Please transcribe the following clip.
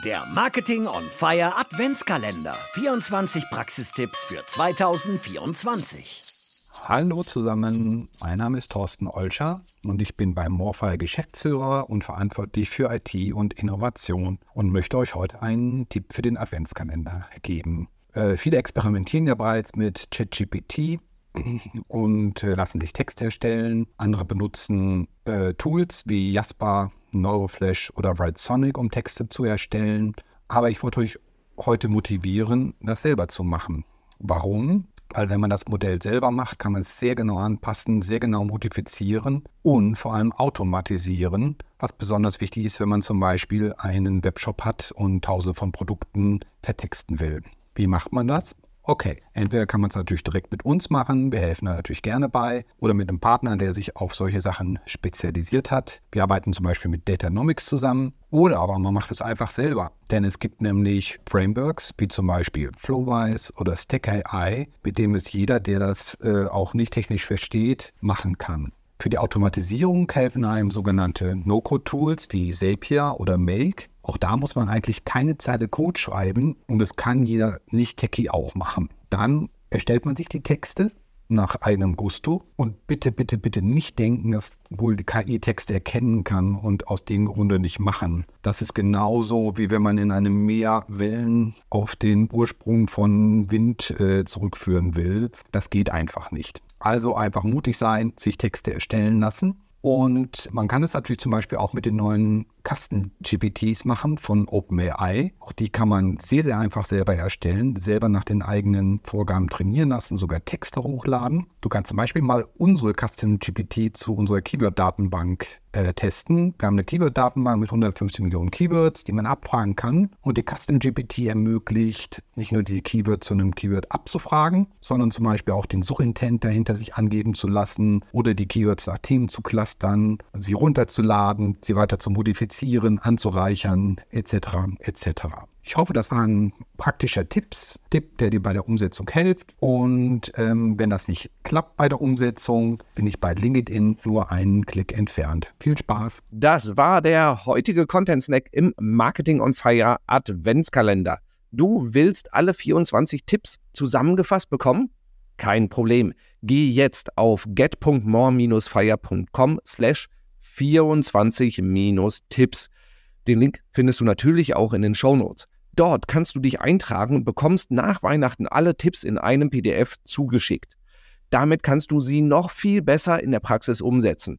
Der Marketing on Fire Adventskalender. 24 Praxistipps für 2024. Hallo zusammen, mein Name ist Thorsten Olscher und ich bin beim Morfire Geschäftsführer und verantwortlich für IT und Innovation und möchte euch heute einen Tipp für den Adventskalender geben. Äh, viele experimentieren ja bereits mit ChatGPT und äh, lassen sich Text erstellen. Andere benutzen äh, Tools wie Jasper, Neuroflash oder Writesonic, um Texte zu erstellen. Aber ich wollte euch heute motivieren, das selber zu machen. Warum? Weil wenn man das Modell selber macht, kann man es sehr genau anpassen, sehr genau modifizieren und vor allem automatisieren, was besonders wichtig ist, wenn man zum Beispiel einen Webshop hat und tausende von Produkten vertexten will. Wie macht man das? Okay, entweder kann man es natürlich direkt mit uns machen, wir helfen da natürlich gerne bei, oder mit einem Partner, der sich auf solche Sachen spezialisiert hat. Wir arbeiten zum Beispiel mit Datanomics zusammen, oder aber man macht es einfach selber. Denn es gibt nämlich Frameworks wie zum Beispiel Flowwise oder Stack AI, mit dem es jeder, der das äh, auch nicht technisch versteht, machen kann. Für die Automatisierung helfen einem sogenannte No-Code-Tools wie Zapier oder Make. Auch da muss man eigentlich keine Zeile Code schreiben und das kann jeder Nicht-Techie auch machen. Dann erstellt man sich die Texte nach eigenem Gusto und bitte, bitte, bitte nicht denken, dass wohl die KI Texte erkennen kann und aus dem Grunde nicht machen. Das ist genauso, wie wenn man in einem Meer Wellen auf den Ursprung von Wind äh, zurückführen will. Das geht einfach nicht. Also einfach mutig sein, sich Texte erstellen lassen und man kann es natürlich zum Beispiel auch mit den neuen Kasten-GPTs machen von OpenAI. Auch die kann man sehr, sehr einfach selber erstellen, selber nach den eigenen Vorgaben trainieren lassen, sogar Texte hochladen. Du kannst zum Beispiel mal unsere Custom-GPT zu unserer Keyword-Datenbank äh, testen. Wir haben eine Keyword-Datenbank mit 150 Millionen Keywords, die man abfragen kann. Und die Custom-GPT ermöglicht nicht nur die Keyword zu einem Keyword abzufragen, sondern zum Beispiel auch den Suchintent dahinter sich angeben zu lassen oder die Keywords nach Themen zu clustern, sie runterzuladen, sie weiter zu modifizieren modifizieren, anzureichern, etc. etc. Ich hoffe, das war ein praktischer Tipps, Tipp, der dir bei der Umsetzung hilft. Und ähm, wenn das nicht klappt bei der Umsetzung, bin ich bei LinkedIn nur einen Klick entfernt. Viel Spaß. Das war der heutige Content Snack im Marketing on Fire Adventskalender. Du willst alle 24 Tipps zusammengefasst bekommen? Kein Problem. Geh jetzt auf get.more-fire.com slash 24-Tipps. Den Link findest du natürlich auch in den Show Notes. Dort kannst du dich eintragen und bekommst nach Weihnachten alle Tipps in einem PDF zugeschickt. Damit kannst du sie noch viel besser in der Praxis umsetzen.